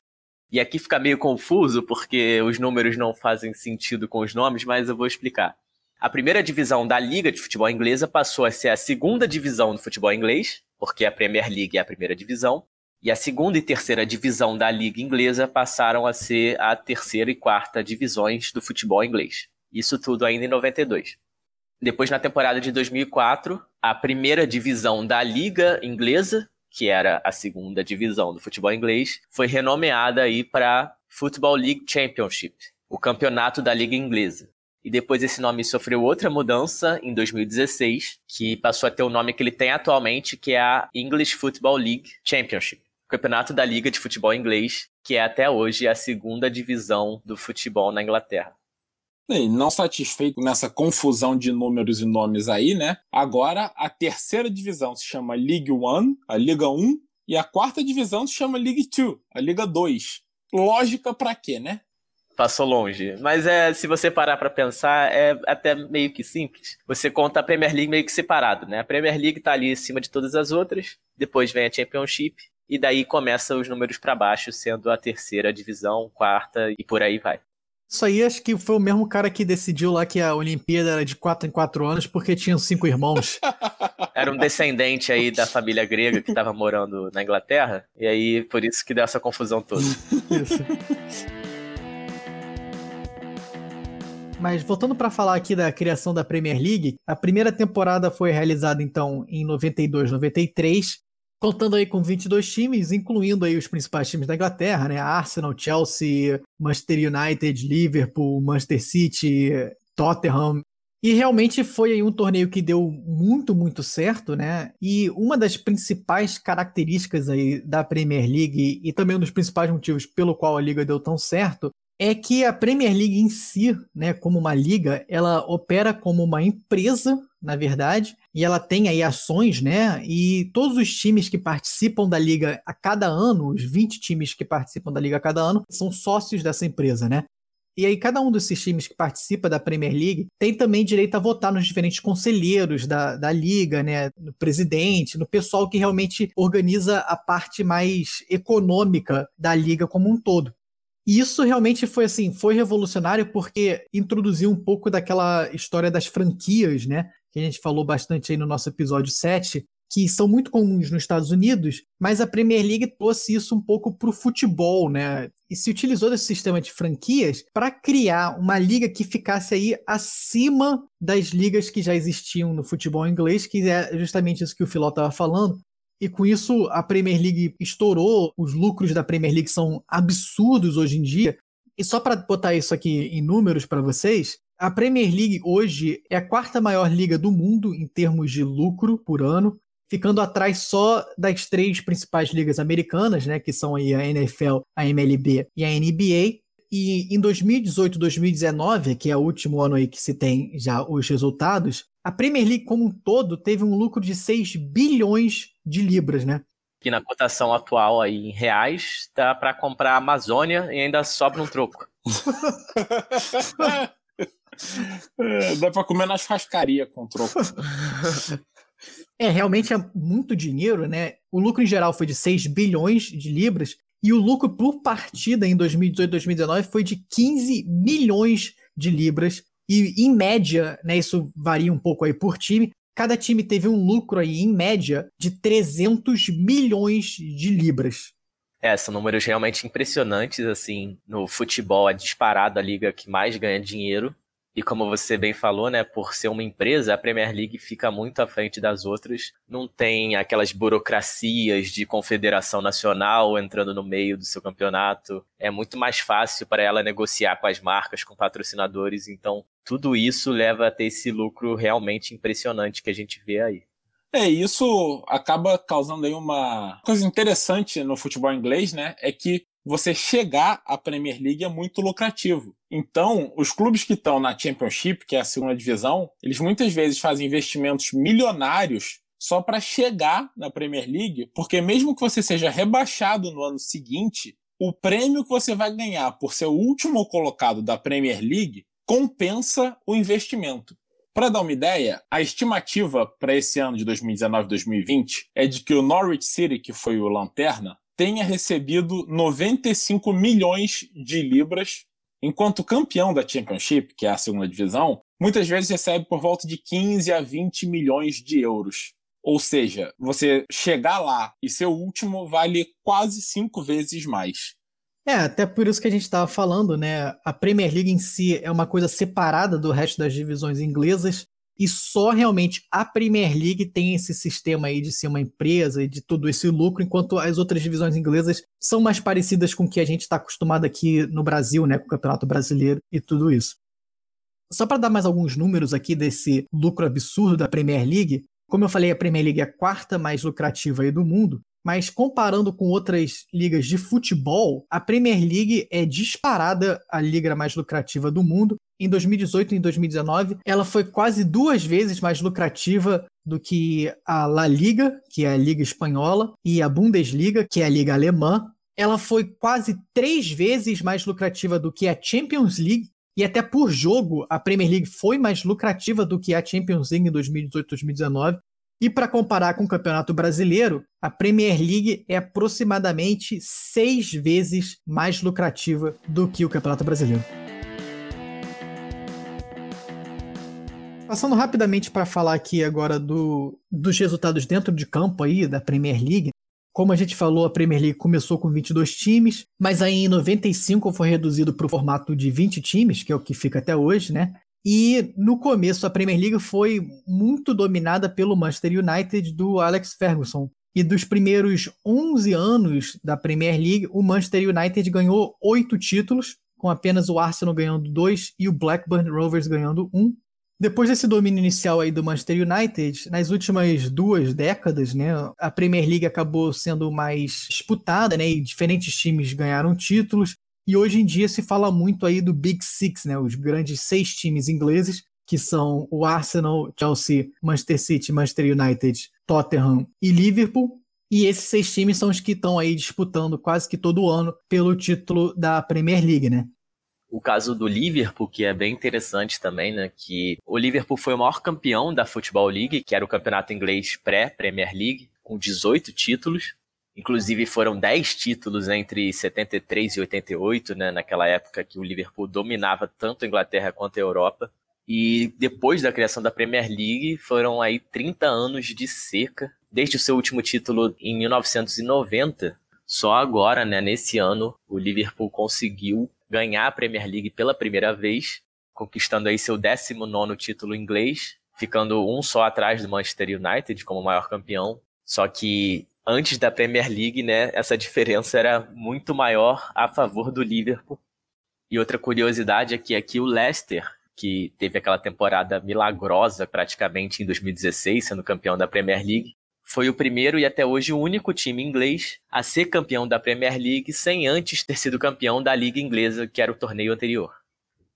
E aqui fica meio confuso porque os números não fazem sentido com os nomes, mas eu vou explicar. A primeira divisão da Liga de Futebol Inglesa passou a ser a segunda divisão do futebol inglês, porque a Premier League é a primeira divisão, e a segunda e terceira divisão da Liga Inglesa passaram a ser a terceira e quarta divisões do futebol inglês. Isso tudo ainda em 92. Depois, na temporada de 2004, a primeira divisão da Liga Inglesa, que era a segunda divisão do futebol inglês, foi renomeada aí para Football League Championship, o campeonato da Liga Inglesa. E depois esse nome sofreu outra mudança em 2016, que passou a ter o nome que ele tem atualmente, que é a English Football League Championship campeonato da Liga de Futebol Inglês, que é até hoje a segunda divisão do futebol na Inglaterra. E não satisfeito nessa confusão de números e nomes aí, né? Agora a terceira divisão se chama League One, a Liga 1, e a quarta divisão se chama League 2, a Liga 2. Lógica para quê, né? Passou longe. Mas é, se você parar para pensar, é até meio que simples. Você conta a Premier League meio que separado, né? A Premier League tá ali acima de todas as outras, depois vem a Championship, e daí começa os números para baixo, sendo a terceira divisão, quarta e por aí vai. Isso aí acho que foi o mesmo cara que decidiu lá que a Olimpíada era de 4 em 4 anos porque tinham cinco irmãos. Era um descendente aí da família grega que estava morando na Inglaterra, e aí por isso que deu essa confusão toda. isso. Mas voltando para falar aqui da criação da Premier League, a primeira temporada foi realizada então em 92, 93 contando aí com 22 times, incluindo aí os principais times da Inglaterra, né? Arsenal, Chelsea, Manchester United, Liverpool, Manchester City, Tottenham. E realmente foi aí um torneio que deu muito, muito certo, né? E uma das principais características aí da Premier League e também um dos principais motivos pelo qual a liga deu tão certo é que a Premier League em si, né, como uma liga, ela opera como uma empresa na verdade, e ela tem aí ações, né? E todos os times que participam da liga a cada ano, os 20 times que participam da liga a cada ano, são sócios dessa empresa, né? E aí, cada um desses times que participa da Premier League tem também direito a votar nos diferentes conselheiros da, da liga, né? No presidente, no pessoal que realmente organiza a parte mais econômica da liga como um todo. E isso realmente foi assim, foi revolucionário porque introduziu um pouco daquela história das franquias, né? Que a gente falou bastante aí no nosso episódio 7, que são muito comuns nos Estados Unidos, mas a Premier League trouxe isso um pouco para o futebol, né? E se utilizou desse sistema de franquias para criar uma liga que ficasse aí acima das ligas que já existiam no futebol inglês, que é justamente isso que o Filó estava falando. E com isso a Premier League estourou, os lucros da Premier League são absurdos hoje em dia. E só para botar isso aqui em números para vocês, a Premier League hoje é a quarta maior liga do mundo em termos de lucro por ano, ficando atrás só das três principais ligas americanas, né, que são aí a NFL, a MLB e a NBA. E em 2018, 2019, que é o último ano aí que se tem já os resultados, a Premier League como um todo teve um lucro de 6 bilhões de libras, né? Que na cotação atual aí em reais dá para comprar a Amazônia e ainda sobra um troco. É, dá pra comer na churrascaria com troco. É, realmente é muito dinheiro, né? O lucro em geral foi de 6 bilhões de libras e o lucro por partida em 2018 2019 foi de 15 milhões de libras. E em média, né, isso varia um pouco aí por time, cada time teve um lucro aí em média de 300 milhões de libras. É, são números realmente impressionantes, assim, no futebol é disparado a liga que mais ganha dinheiro e como você bem falou, né, por ser uma empresa, a Premier League fica muito à frente das outras. Não tem aquelas burocracias de confederação nacional entrando no meio do seu campeonato. É muito mais fácil para ela negociar com as marcas, com patrocinadores. Então, tudo isso leva a ter esse lucro realmente impressionante que a gente vê aí. É, isso acaba causando aí uma coisa interessante no futebol inglês, né? É que você chegar à Premier League é muito lucrativo. Então, os clubes que estão na Championship, que é a segunda divisão, eles muitas vezes fazem investimentos milionários só para chegar na Premier League, porque mesmo que você seja rebaixado no ano seguinte, o prêmio que você vai ganhar por ser o último colocado da Premier League compensa o investimento. Para dar uma ideia, a estimativa para esse ano de 2019-2020 é de que o Norwich City, que foi o lanterna, tenha recebido 95 milhões de libras, enquanto o campeão da Championship, que é a segunda divisão, muitas vezes recebe por volta de 15 a 20 milhões de euros. Ou seja, você chegar lá e ser o último vale quase cinco vezes mais. É, até por isso que a gente estava falando, né? A Premier League em si é uma coisa separada do resto das divisões inglesas e só realmente a Premier League tem esse sistema aí de ser uma empresa e de todo esse lucro, enquanto as outras divisões inglesas são mais parecidas com o que a gente está acostumado aqui no Brasil, né? Com o Campeonato Brasileiro e tudo isso. Só para dar mais alguns números aqui desse lucro absurdo da Premier League, como eu falei, a Premier League é a quarta mais lucrativa aí do mundo, mas comparando com outras ligas de futebol, a Premier League é disparada a liga mais lucrativa do mundo. Em 2018 e em 2019, ela foi quase duas vezes mais lucrativa do que a La Liga, que é a liga espanhola, e a Bundesliga, que é a liga alemã. Ela foi quase três vezes mais lucrativa do que a Champions League, e até por jogo, a Premier League foi mais lucrativa do que a Champions League em 2018-2019. E para comparar com o Campeonato Brasileiro, a Premier League é aproximadamente seis vezes mais lucrativa do que o Campeonato Brasileiro. Passando rapidamente para falar aqui agora do, dos resultados dentro de campo aí da Premier League. Como a gente falou, a Premier League começou com 22 times, mas aí em 95 foi reduzido para o formato de 20 times, que é o que fica até hoje, né? E no começo a Premier League foi muito dominada pelo Manchester United do Alex Ferguson. E dos primeiros 11 anos da Premier League, o Manchester United ganhou oito títulos, com apenas o Arsenal ganhando dois e o Blackburn Rovers ganhando um. Depois desse domínio inicial aí do Manchester United, nas últimas duas décadas, né, a Premier League acabou sendo mais disputada, né, e diferentes times ganharam títulos. E hoje em dia se fala muito aí do Big Six, né? Os grandes seis times ingleses, que são o Arsenal, Chelsea, Manchester City, Manchester United, Tottenham e Liverpool. E esses seis times são os que estão aí disputando quase que todo ano pelo título da Premier League, né? O caso do Liverpool, que é bem interessante também, né? Que o Liverpool foi o maior campeão da Football League, que era o campeonato inglês pré-Premier League, com 18 títulos. Inclusive foram 10 títulos entre 73 e 88, né, naquela época que o Liverpool dominava tanto a Inglaterra quanto a Europa. E depois da criação da Premier League, foram aí 30 anos de seca. Desde o seu último título em 1990, só agora, né, nesse ano, o Liverpool conseguiu ganhar a Premier League pela primeira vez, conquistando aí seu 19º título inglês, ficando um só atrás do Manchester United como maior campeão. Só que antes da Premier League, né, essa diferença era muito maior a favor do Liverpool. E outra curiosidade é que aqui o Leicester, que teve aquela temporada milagrosa praticamente em 2016, sendo campeão da Premier League, foi o primeiro e até hoje o único time inglês a ser campeão da Premier League sem antes ter sido campeão da Liga Inglesa, que era o torneio anterior.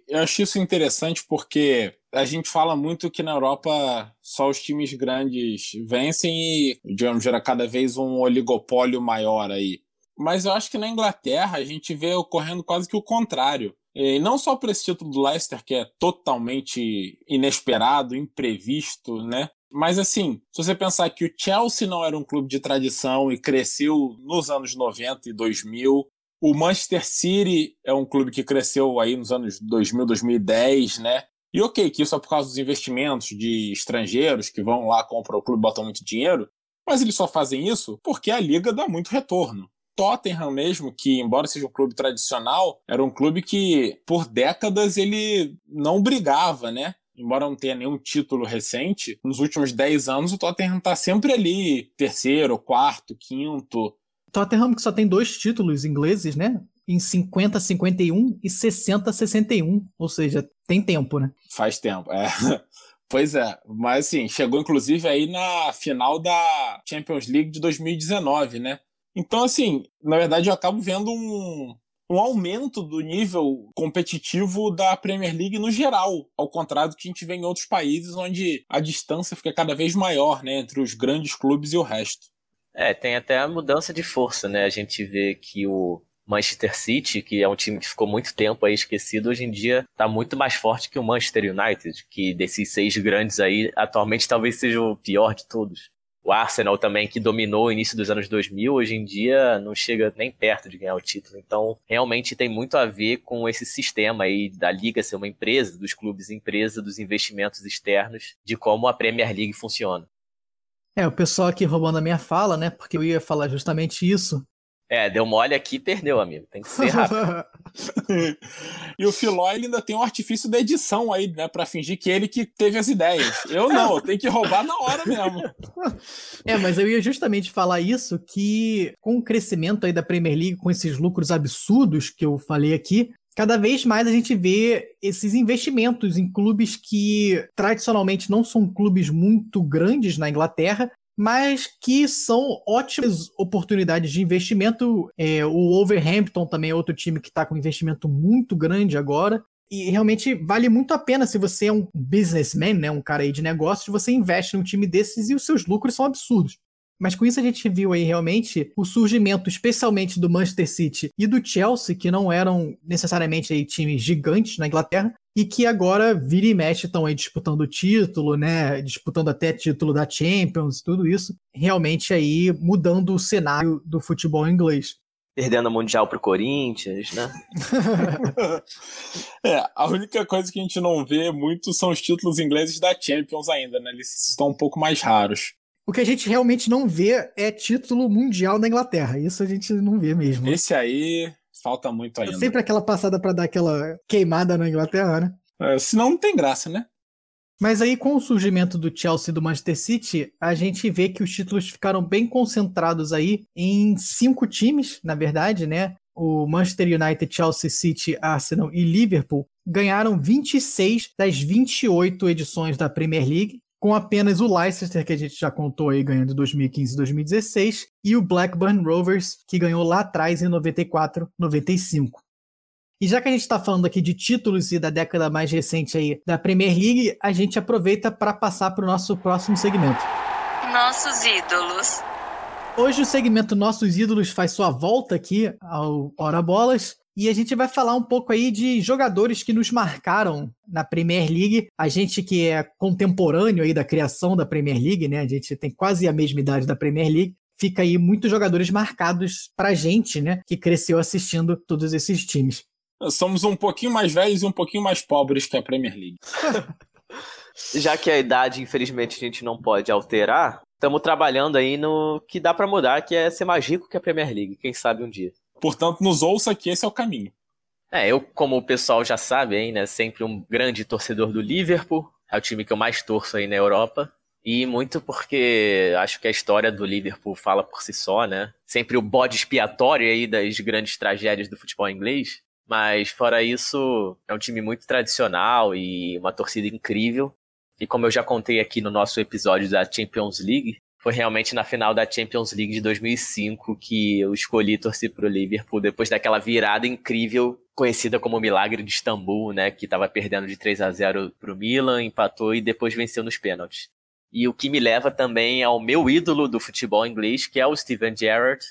Eu acho isso interessante porque a gente fala muito que na Europa só os times grandes vencem e, digamos, gera cada vez um oligopólio maior aí. Mas eu acho que na Inglaterra a gente vê ocorrendo quase que o contrário. E não só por esse título do Leicester, que é totalmente inesperado, imprevisto, né? Mas assim, se você pensar que o Chelsea não era um clube de tradição e cresceu nos anos 90 e 2000, o Manchester City é um clube que cresceu aí nos anos 2000, 2010, né? E ok, que isso é por causa dos investimentos de estrangeiros que vão lá, compram o clube botam muito dinheiro, mas eles só fazem isso porque a liga dá muito retorno. Tottenham mesmo, que embora seja um clube tradicional, era um clube que por décadas ele não brigava, né? Embora não tenha nenhum título recente, nos últimos 10 anos o Tottenham está sempre ali, terceiro, quarto, quinto, Tottenham que só tem dois títulos ingleses, né? Em 50, 51 e 60, 61. Ou seja, tem tempo, né? Faz tempo, é. Pois é, mas assim, chegou inclusive aí na final da Champions League de 2019, né? Então, assim, na verdade eu acabo vendo um, um aumento do nível competitivo da Premier League no geral, ao contrário do que a gente vê em outros países onde a distância fica cada vez maior, né, entre os grandes clubes e o resto. É, tem até a mudança de força, né? A gente vê que o Manchester City, que é um time que ficou muito tempo aí esquecido, hoje em dia está muito mais forte que o Manchester United, que desses seis grandes aí, atualmente talvez seja o pior de todos. O Arsenal também, que dominou o início dos anos 2000, hoje em dia não chega nem perto de ganhar o título. Então, realmente tem muito a ver com esse sistema aí da liga ser uma empresa, dos clubes empresa, dos investimentos externos, de como a Premier League funciona. É, o pessoal aqui roubando a minha fala, né? Porque eu ia falar justamente isso. É, deu mole aqui e perdeu, amigo. Tem que ser rápido. e o Filó ele ainda tem um artifício da edição aí, né? Pra fingir que ele que teve as ideias. Eu não, eu tenho que roubar na hora mesmo. É, mas eu ia justamente falar isso, que com o crescimento aí da Premier League, com esses lucros absurdos que eu falei aqui, cada vez mais a gente vê esses investimentos em clubes que tradicionalmente não são clubes muito grandes na Inglaterra, mas que são ótimas oportunidades de investimento. É, o Wolverhampton também é outro time que está com investimento muito grande agora. E realmente vale muito a pena se você é um businessman, né, um cara aí de negócios, você investe num time desses e os seus lucros são absurdos. Mas com isso a gente viu aí realmente o surgimento, especialmente do Manchester City e do Chelsea, que não eram necessariamente aí times gigantes na Inglaterra, e que agora vira e mexe estão aí disputando o título, né? Disputando até título da Champions, tudo isso. Realmente aí mudando o cenário do futebol inglês. Perdendo o Mundial pro Corinthians, né? é, a única coisa que a gente não vê muito são os títulos ingleses da Champions ainda, né? Eles estão um pouco mais raros. O que a gente realmente não vê é título mundial na Inglaterra. Isso a gente não vê mesmo. Esse aí falta muito ainda. É sempre aquela passada para dar aquela queimada na Inglaterra, né? É, senão não tem graça, né? Mas aí, com o surgimento do Chelsea e do Manchester City, a gente vê que os títulos ficaram bem concentrados aí em cinco times, na verdade, né? O Manchester United, Chelsea, City, Arsenal e Liverpool ganharam 26 das 28 edições da Premier League com apenas o Leicester, que a gente já contou aí, ganhando em 2015 e 2016, e o Blackburn Rovers, que ganhou lá atrás em 94, 95. E já que a gente está falando aqui de títulos e da década mais recente aí da Premier League, a gente aproveita para passar para o nosso próximo segmento. Nossos ídolos. Hoje o segmento Nossos Ídolos faz sua volta aqui ao Hora Bolas e a gente vai falar um pouco aí de jogadores que nos marcaram na Premier League. A gente que é contemporâneo aí da criação da Premier League, né? A gente tem quase a mesma idade da Premier League. Fica aí muitos jogadores marcados pra gente, né? Que cresceu assistindo todos esses times. Somos um pouquinho mais velhos e um pouquinho mais pobres que a Premier League. Já que a idade, infelizmente, a gente não pode alterar, estamos trabalhando aí no que dá para mudar, que é ser mais rico que a Premier League. Quem sabe um dia. Portanto, nos ouça que esse é o caminho. É, eu, como o pessoal já sabe aí, né, sempre um grande torcedor do Liverpool, é o time que eu mais torço aí na Europa. E muito porque acho que a história do Liverpool fala por si só, né? Sempre o bode expiatório aí das grandes tragédias do futebol inglês. Mas fora isso, é um time muito tradicional e uma torcida incrível. E como eu já contei aqui no nosso episódio da Champions League, foi realmente na final da Champions League de 2005 que eu escolhi torcer pro Liverpool depois daquela virada incrível conhecida como Milagre de Istambul, né, que estava perdendo de 3 a 0 pro Milan, empatou e depois venceu nos pênaltis. E o que me leva também ao meu ídolo do futebol inglês, que é o Steven Gerrard.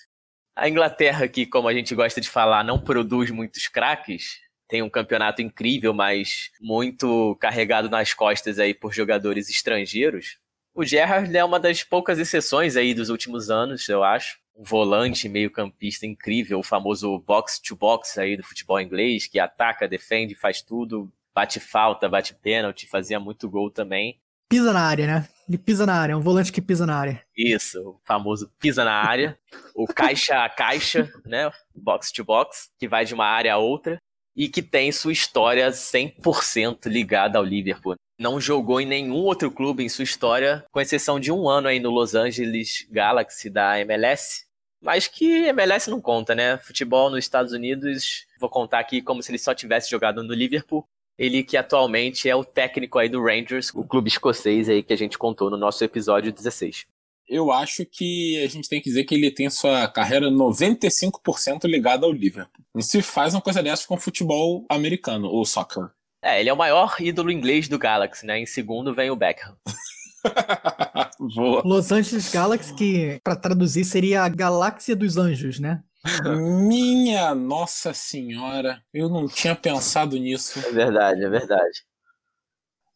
A Inglaterra, que como a gente gosta de falar, não produz muitos craques, tem um campeonato incrível, mas muito carregado nas costas aí por jogadores estrangeiros. O Gerrard é uma das poucas exceções aí dos últimos anos, eu acho. Um volante meio-campista incrível, o famoso box-to-box aí do futebol inglês, que ataca, defende, faz tudo, bate falta, bate pênalti, fazia muito gol também. Pisa na área, né? Ele pisa na área, é um volante que pisa na área. Isso, o famoso pisa na área, o caixa a caixa, né? Box to box, que vai de uma área a outra e que tem sua história 100% ligada ao Liverpool não jogou em nenhum outro clube em sua história, com exceção de um ano aí no Los Angeles Galaxy da MLS. Mas que MLS não conta, né? Futebol nos Estados Unidos, vou contar aqui como se ele só tivesse jogado no Liverpool. Ele que atualmente é o técnico aí do Rangers, o clube escocês aí que a gente contou no nosso episódio 16. eu acho que a gente tem que dizer que ele tem sua carreira 95% ligada ao Liverpool. Não se faz uma coisa dessa com o futebol americano, ou soccer. É, ele é o maior ídolo inglês do Galaxy, né? Em segundo vem o Beckham. Boa. Los Angeles Galaxy, que para traduzir seria a galáxia dos anjos, né? Minha Nossa Senhora, eu não tinha pensado nisso. É verdade, é verdade.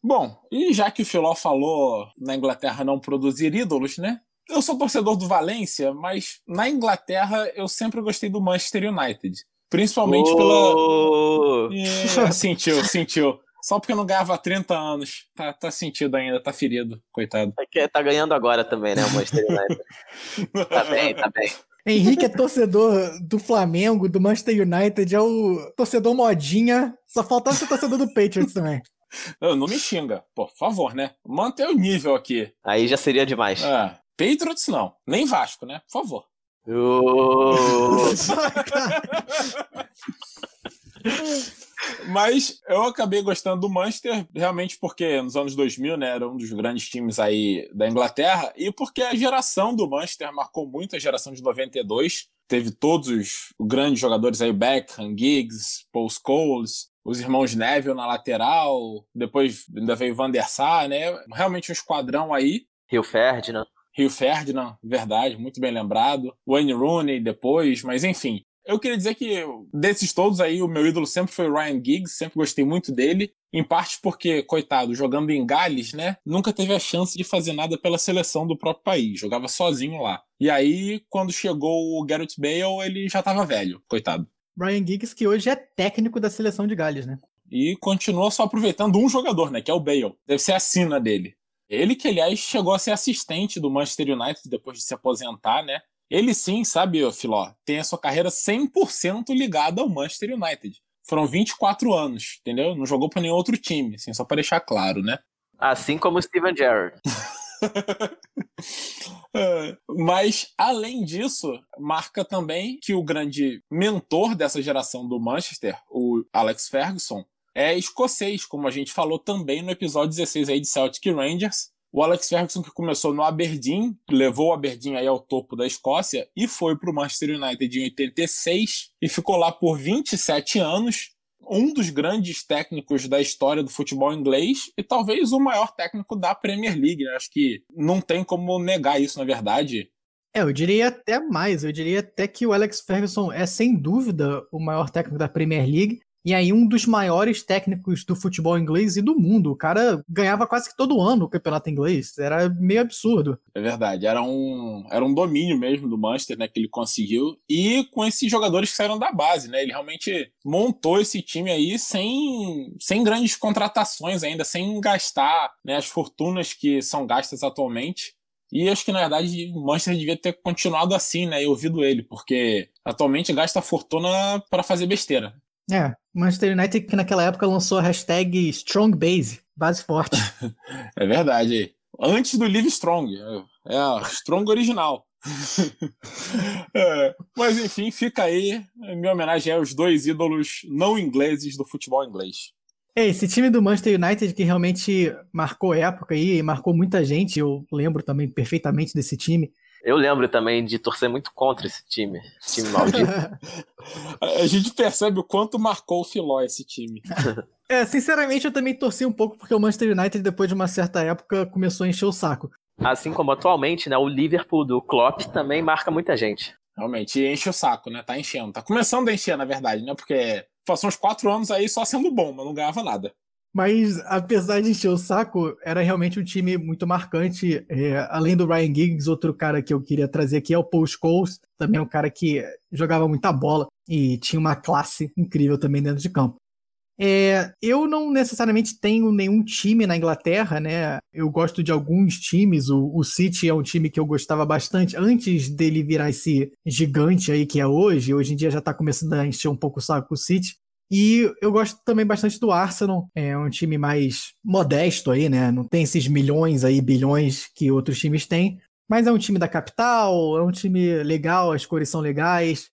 Bom, e já que o Filó falou na Inglaterra não produzir ídolos, né? Eu sou torcedor do Valência, mas na Inglaterra eu sempre gostei do Manchester United. Principalmente oh! pela. É, sentiu, sentiu. Só porque não ganhava há 30 anos. Tá, tá sentido ainda, tá ferido, coitado. É que tá ganhando agora também, né, o Manchester United. tá bem, tá bem. Henrique é torcedor do Flamengo, do Manchester United, é o torcedor modinha. Só faltava ser torcedor do Patriots também. Não, não me xinga, por favor, né? Manter o nível aqui. Aí já seria demais. É. Patriots não, nem Vasco, né? Por favor. Mas eu acabei gostando do Manchester, realmente porque nos anos 2000, né, era um dos grandes times aí da Inglaterra, e porque a geração do Manchester marcou muito a geração de 92. Teve todos os grandes jogadores aí, Beckham, Giggs, Paul Scholes, os irmãos Neville na lateral, depois ainda veio Van der Sar, né? Realmente um esquadrão aí. Rio Ferdinand. Rio Ferdinand, verdade, muito bem lembrado. Wayne Rooney depois, mas enfim. Eu queria dizer que desses todos aí, o meu ídolo sempre foi o Ryan Giggs, sempre gostei muito dele. Em parte porque, coitado, jogando em Gales, né? Nunca teve a chance de fazer nada pela seleção do próprio país. Jogava sozinho lá. E aí, quando chegou o Gareth Bale, ele já tava velho, coitado. Ryan Giggs, que hoje é técnico da seleção de Gales, né? E continua só aproveitando um jogador, né? Que é o Bale. Deve ser a sina dele. Ele que, aliás, chegou a ser assistente do Manchester United depois de se aposentar, né? Ele sim, sabe, Filó, tem a sua carreira 100% ligada ao Manchester United. Foram 24 anos, entendeu? Não jogou para nenhum outro time, assim, só para deixar claro, né? Assim como o Steven Gerrard. É, mas, além disso, marca também que o grande mentor dessa geração do Manchester, o Alex Ferguson, é escocês, como a gente falou também no episódio 16 aí de Celtic Rangers. O Alex Ferguson que começou no Aberdeen, levou o Aberdeen aí ao topo da Escócia e foi para o Manchester United em 86 e ficou lá por 27 anos, um dos grandes técnicos da história do futebol inglês e talvez o maior técnico da Premier League. Né? Acho que não tem como negar isso, na verdade. É, eu diria até mais. Eu diria até que o Alex Ferguson é, sem dúvida, o maior técnico da Premier League. E aí, um dos maiores técnicos do futebol inglês e do mundo. O cara ganhava quase que todo ano o campeonato inglês. Era meio absurdo. É verdade. Era um, era um domínio mesmo do Manchester, né? Que ele conseguiu. E com esses jogadores que saíram da base, né? Ele realmente montou esse time aí sem, sem grandes contratações ainda, sem gastar né, as fortunas que são gastas atualmente. E acho que, na verdade, o Manchester devia ter continuado assim, né? E ouvido ele, porque atualmente gasta fortuna para fazer besteira. É, Manchester United que naquela época lançou a hashtag Strong Base, base forte. é verdade. Antes do Live Strong. É a Strong original. é, mas enfim, fica aí minha homenagem aos dois ídolos não ingleses do futebol inglês. É, esse time do Manchester United que realmente marcou época aí, marcou muita gente, eu lembro também perfeitamente desse time. Eu lembro também de torcer muito contra esse time, esse time maldito. a gente percebe o quanto marcou o Filó esse time. é, sinceramente eu também torci um pouco porque o Manchester United depois de uma certa época começou a encher o saco. Assim como atualmente, né, o Liverpool do Klopp também marca muita gente. Realmente, enche o saco, né? Tá enchendo. Tá começando a encher, na verdade, né? Porque passou uns quatro anos aí só sendo bom, mas não ganhava nada. Mas, apesar de encher o saco, era realmente um time muito marcante. É, além do Ryan Giggs, outro cara que eu queria trazer aqui é o Paul Scholes, também um cara que jogava muita bola e tinha uma classe incrível também dentro de campo. É, eu não necessariamente tenho nenhum time na Inglaterra, né? Eu gosto de alguns times. O, o, City é um time que eu gostava bastante antes dele virar esse gigante aí que é hoje. Hoje em dia já tá começando a encher um pouco o saco o City. E eu gosto também bastante do Arsenal, é um time mais modesto aí, né? Não tem esses milhões aí, bilhões que outros times têm, mas é um time da capital, é um time legal, as cores são legais.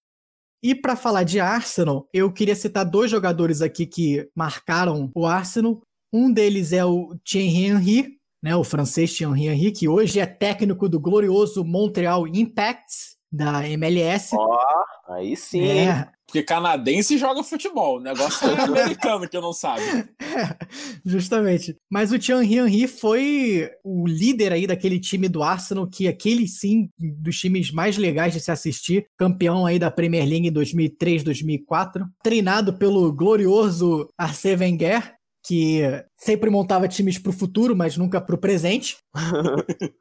E para falar de Arsenal, eu queria citar dois jogadores aqui que marcaram o Arsenal. Um deles é o Thierry Henry, né, o francês Thierry Henry, que hoje é técnico do glorioso Montreal Impact da MLS. Ó, oh, aí sim. É, Porque canadense joga futebol, o negócio é americano que eu não sabe. justamente. Mas o Thierry Henry foi o líder aí daquele time do Arsenal, que aquele sim, dos times mais legais de se assistir, campeão aí da Premier League em 2003, 2004, treinado pelo glorioso Arsène Wenger, que sempre montava times para o futuro, mas nunca para o presente.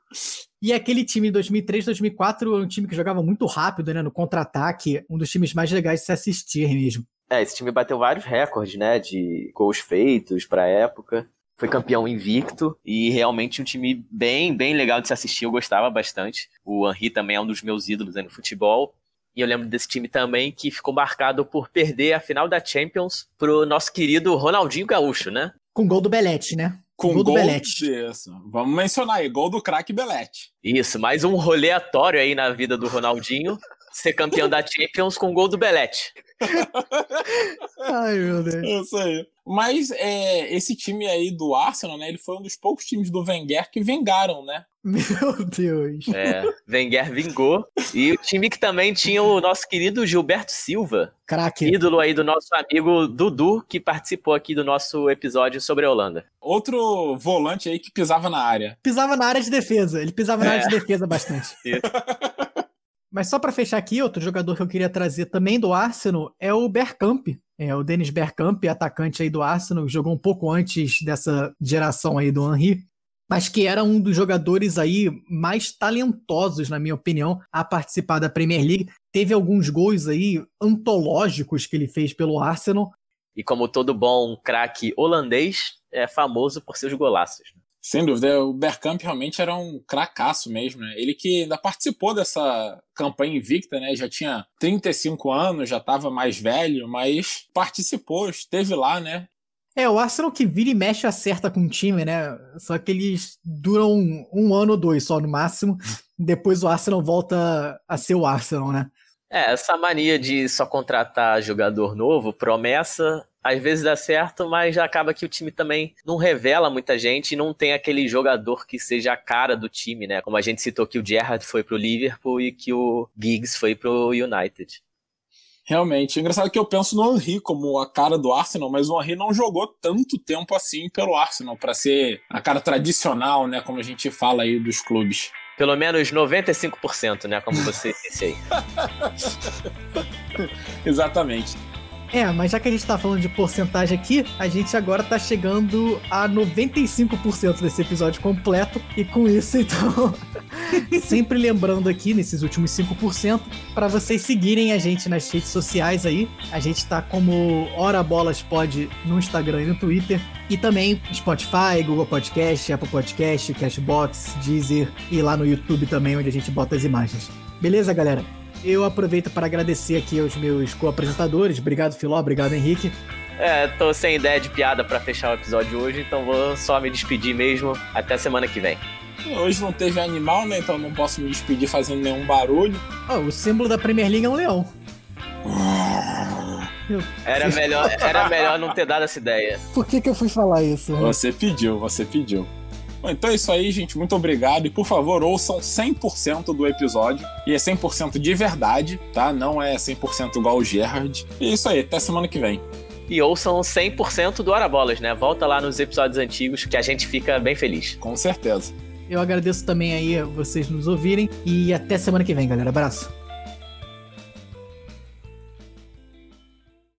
e aquele time de 2003, 2004 é um time que jogava muito rápido, né, no contra-ataque, um dos times mais legais de se assistir mesmo. É, esse time bateu vários recordes, né, de gols feitos pra época. Foi campeão invicto e realmente um time bem, bem legal de se assistir. Eu gostava bastante. O Henry também é um dos meus ídolos né, no futebol. E eu lembro desse time também que ficou marcado por perder a final da Champions pro nosso querido Ronaldinho Gaúcho, né? Com gol do Belete, né? Com Gol gol, do Belete. Isso. Vamos mencionar aí, gol do craque Belete. Isso, mais um roleatório aí na vida do Ronaldinho. Ser campeão da Champions com gol do Belete. Ai, meu Deus. É Isso aí. Mas é, esse time aí do Arsenal, né? Ele foi um dos poucos times do Wenger que vingaram, né? Meu Deus. É, Wenger vingou. E o time que também tinha o nosso querido Gilberto Silva, Craque. ídolo aí do nosso amigo Dudu, que participou aqui do nosso episódio sobre a Holanda. Outro volante aí que pisava na área. Pisava na área de defesa. Ele pisava na É. área de defesa bastante. Isso. Mas só pra fechar aqui, outro jogador que eu queria trazer também do Arsenal é o Bergkamp. É o Dennis Bergkamp, atacante aí do Arsenal, jogou um pouco antes dessa geração aí do Henry, mas que era um dos jogadores aí mais talentosos, na minha opinião, a participar da Premier League. Teve alguns gols aí antológicos que ele fez pelo Arsenal. E como todo bom craque holandês, é famoso por seus golaços. Sem dúvida, o Bergkamp realmente era um cracaço mesmo, né? Ele que ainda participou dessa campanha invicta, né? Já tinha 35 anos, já estava mais velho, mas participou, esteve lá, né? É, o Arsenal que vira e mexe acerta com o time, né? Só que eles duram um, um ano ou dois só no máximo. Depois o Arsenal volta a ser o Arsenal, né? É, essa mania de só contratar jogador novo, promessa, às vezes dá certo, mas acaba que o time também não revela muita gente e não tem aquele jogador que seja a cara do time, né? Como a gente citou que o Gerrard foi pro Liverpool e que o Giggs foi pro United. Realmente. Engraçado que eu penso no Henry como a cara do Arsenal, mas o Henry não jogou tanto tempo assim pelo Arsenal, para ser a cara tradicional, né? Como a gente fala aí dos clubes. Pelo menos 95%, né? Como você disse aí. Exatamente. É, mas já que a gente tá falando de porcentagem aqui, a gente agora tá chegando a 95% desse episódio completo. E com isso, então, sempre lembrando aqui nesses últimos 5%, para vocês seguirem a gente nas redes sociais aí. A gente tá como Hora Bolas Pod no Instagram e no Twitter. E também Spotify, Google Podcast, Apple Podcast, Cashbox, Deezer e lá no YouTube também, onde a gente bota as imagens. Beleza, galera? Eu aproveito para agradecer aqui aos meus co-apresentadores. Obrigado, Filó. Obrigado, Henrique. É, tô sem ideia de piada pra fechar o episódio hoje, então vou só me despedir mesmo. Até semana que vem. Hoje não teve animal, né? Então não posso me despedir fazendo nenhum barulho. Ó, o símbolo da Premier League é um leão. Era melhor, era melhor não ter dado essa ideia. Por que, que eu fui falar isso? Você pediu, você pediu. Bom, então é isso aí, gente. Muito obrigado. E por favor, ouçam 100% do episódio. E é 100% de verdade, tá? Não é 100% igual o Gerard. E é isso aí. Até semana que vem. E ouçam 100% do Hora Bolas, né? Volta lá nos episódios antigos que a gente fica bem feliz. Com certeza. Eu agradeço também aí a vocês nos ouvirem. E até semana que vem, galera. Abraço.